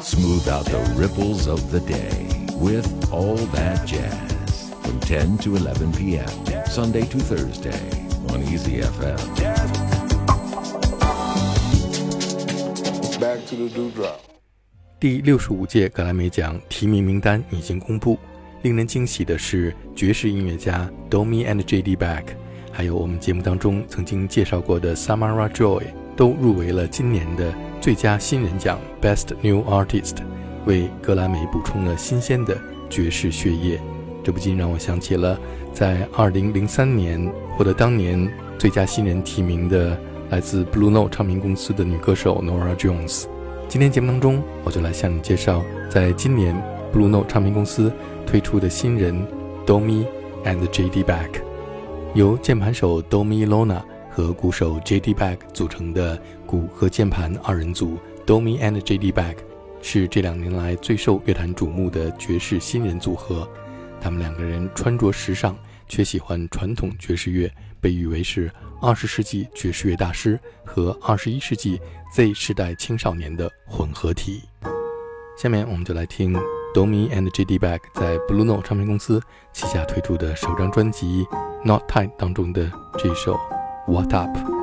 Smooth out the ripples of the day with all that jazz from 10 to 11 p.m. Sunday to Thursday on Easy FM. Back to the dewdrop. 第六十五届格莱美奖提名名单已经公布。令人惊喜的是，爵士音乐家 Domi and J.D. Back，还有我们节目当中曾经介绍过的 Samara Joy，都入围了今年的 最佳新人奖 Best New Artist，为格莱美补充了新鲜的爵士血液。这不禁让我想起了在2003年获得当年最佳新人提名的来自 Blue Note 唱片公司的女歌手 Nora Jones。今天节目当中，我就来向你介绍，在今年 Blue Note 唱片公司。推出的新人 Domi and J.D. Back，由键盘手 Domi Lona 和鼓手 J.D. Back 组成的鼓和键盘二人组 Domi and J.D. Back，是这两年来最受乐坛瞩目的爵士新人组合。他们两个人穿着时尚，却喜欢传统爵士乐，被誉为是二十世纪爵士乐大师和二十一世纪 Z 世代青少年的混合体。下面我们就来听。Domi and J.D. Back 在 Blue Note 唱片公司旗下推出的首张专辑《Not Time》当中的这首《What Up》。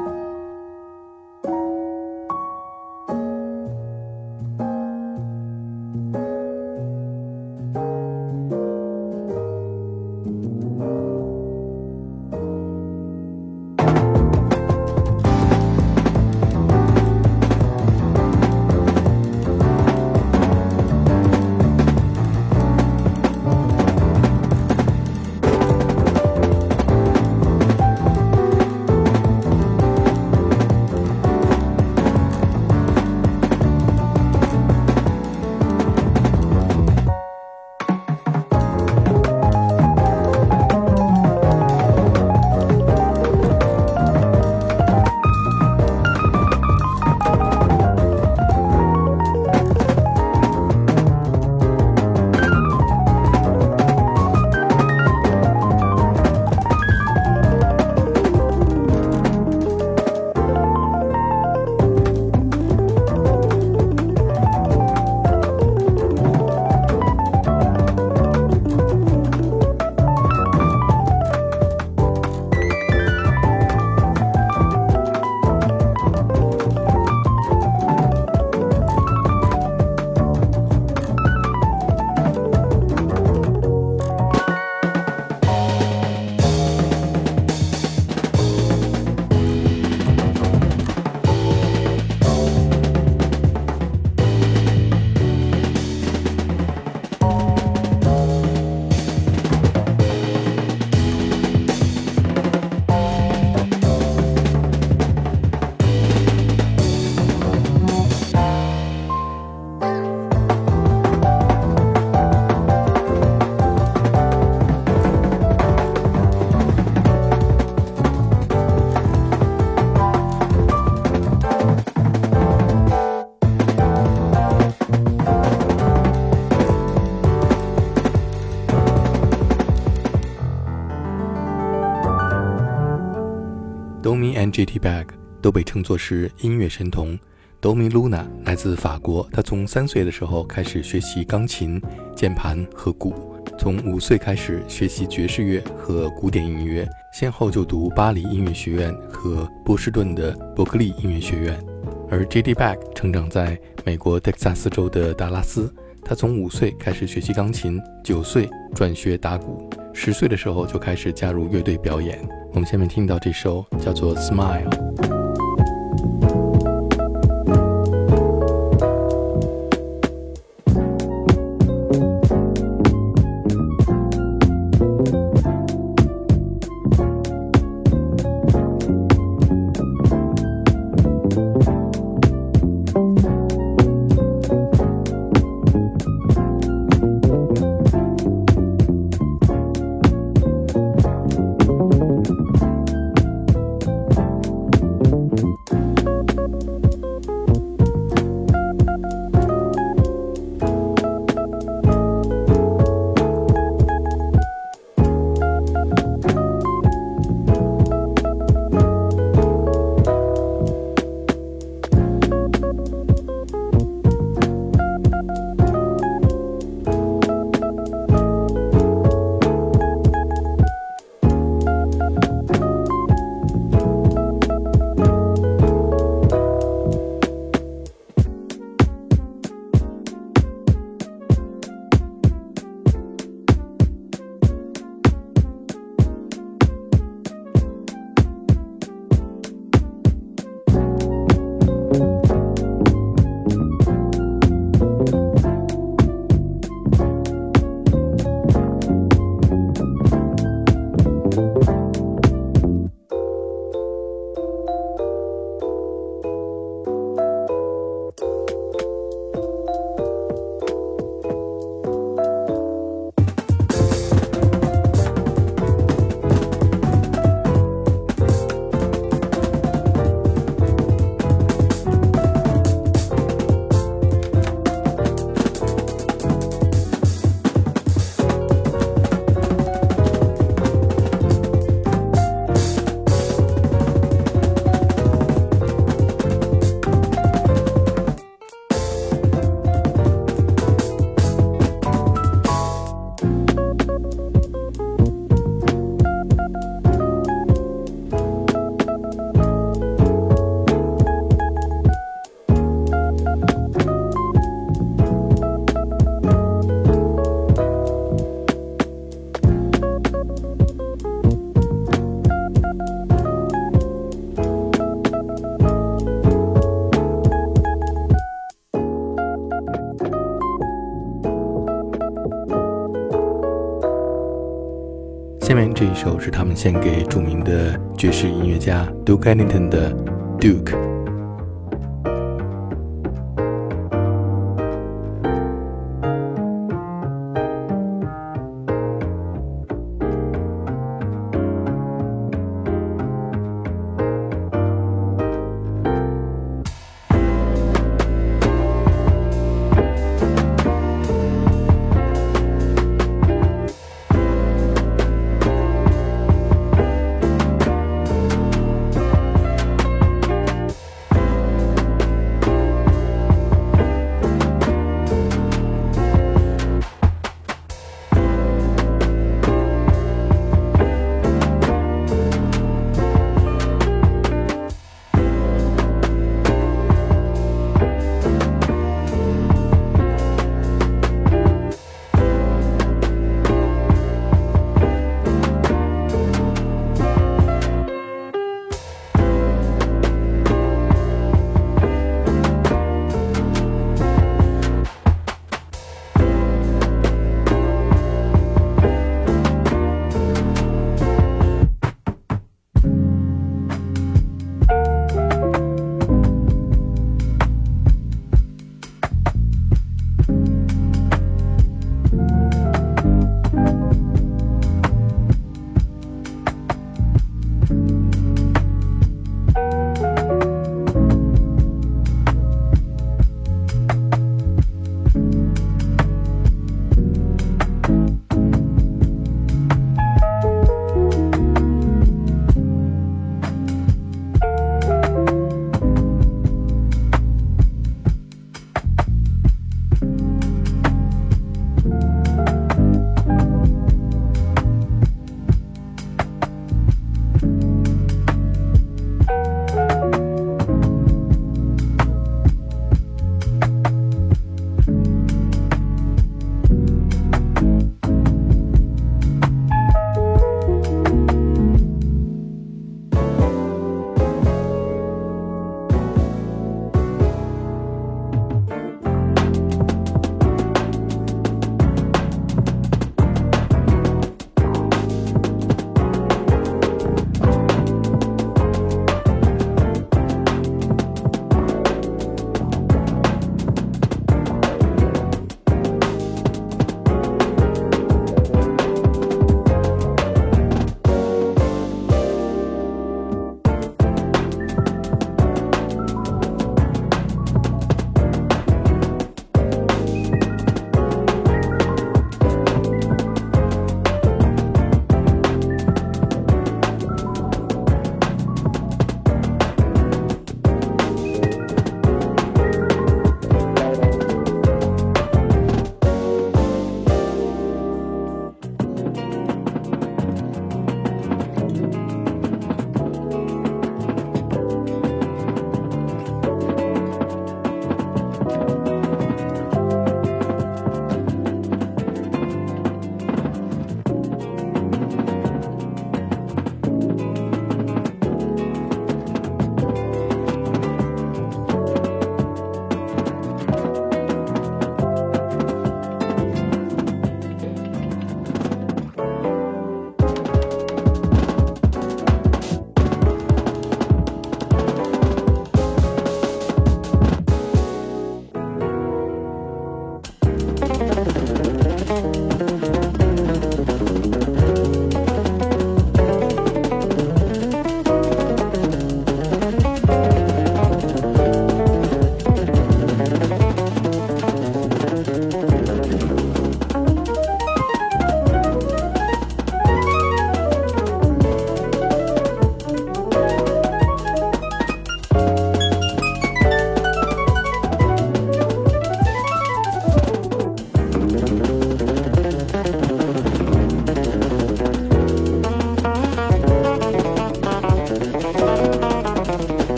J.T. Bag 都被称作是音乐神童。Domi Luna 来自法国，他从三岁的时候开始学习钢琴、键盘和鼓，从五岁开始学习爵士乐和古典音乐，先后就读巴黎音乐学院和波士顿的伯克利音乐学院。而 J.D. Bag 成长在美国德克萨斯州的达拉斯，他从五岁开始学习钢琴，九岁转学打鼓，十岁的时候就开始加入乐队表演。我们下面听到这首叫做《Smile》。是他们献给著名的爵士音乐家 Duke Ellington 的 Duke。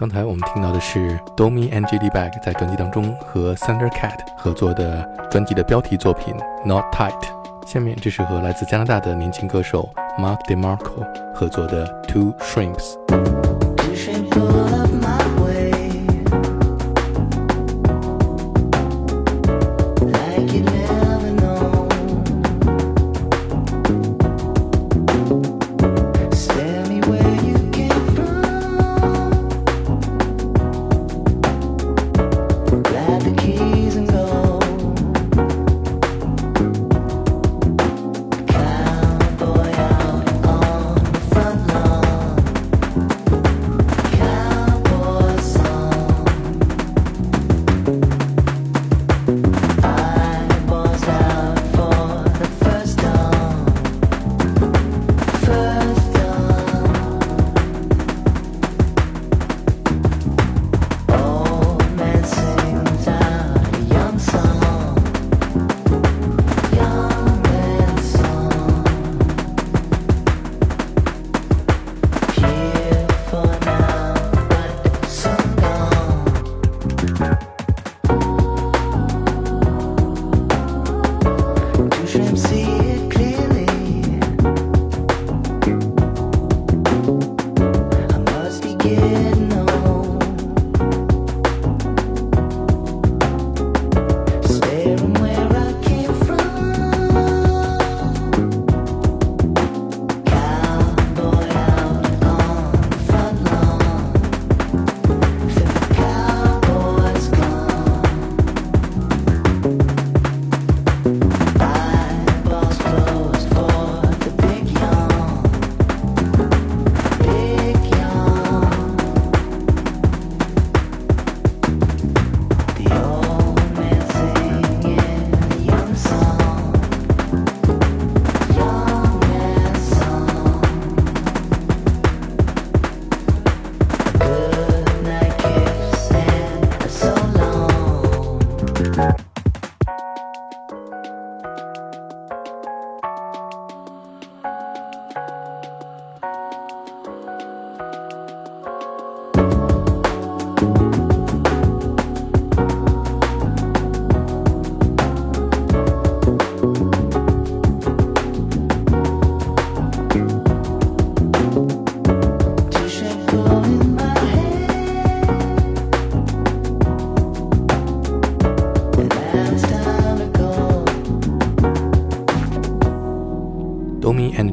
刚才我们听到的是 Domi and JD Bag 在专辑当中和 Thundercat 合作的专辑的标题作品 Not Tight。下面这是和来自加拿大的年轻歌手 Mark DeMarco 合作的 Two Shrimps。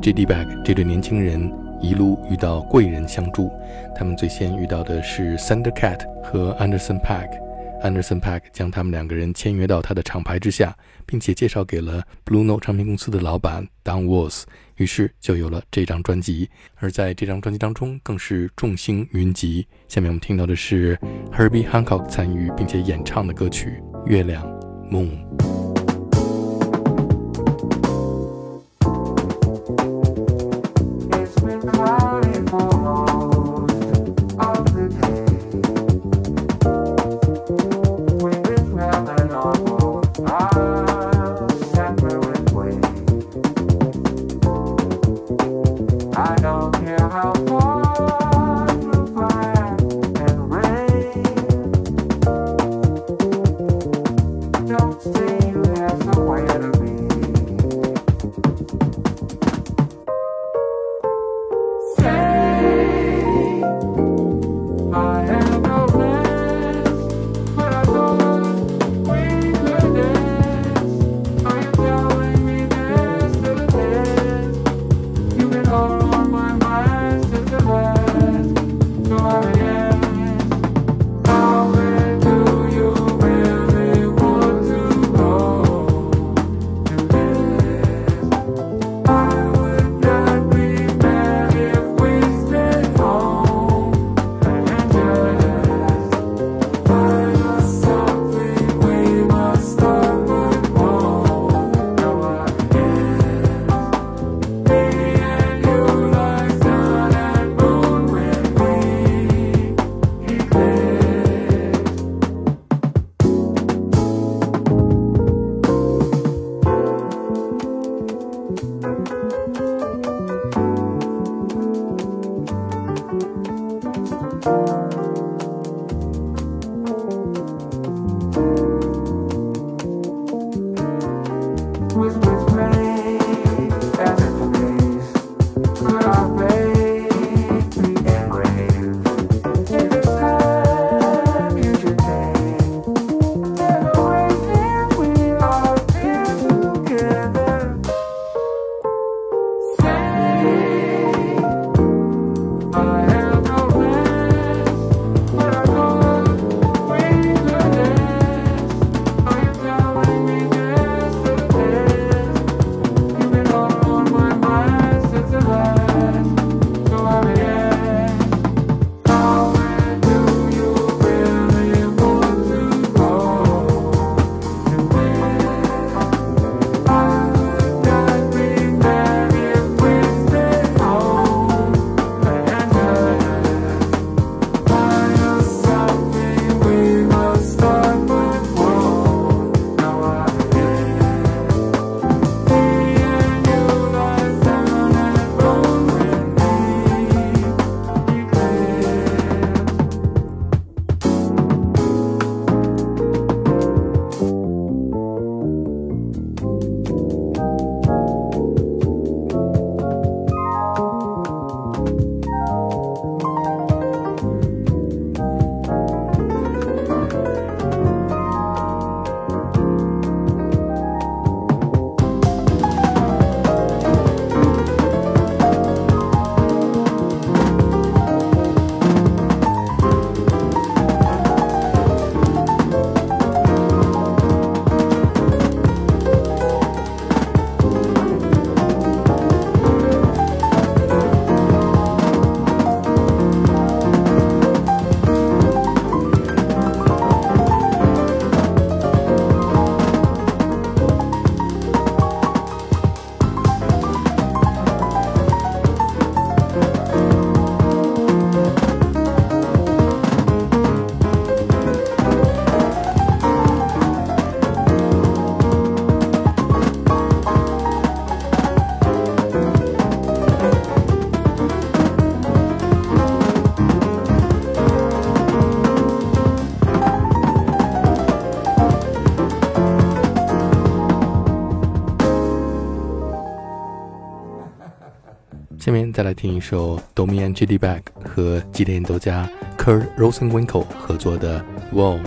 J.D. Bag 这对年轻人一路遇到贵人相助，他们最先遇到的是 Thundercat 和 Anderson Paak。Anderson Paak 将他们两个人签约到他的厂牌之下，并且介绍给了 Blue Note 唱片公司的老板 Don Walls，于是就有了这张专辑。而在这张专辑当中，更是众星云集。下面我们听到的是 Herbie Hancock 参与并且演唱的歌曲《月亮 Moon》。再来听一首 Domi and J.D. Back 和吉林演奏家 Kurt Rosenwinkel 合作的《Wow》。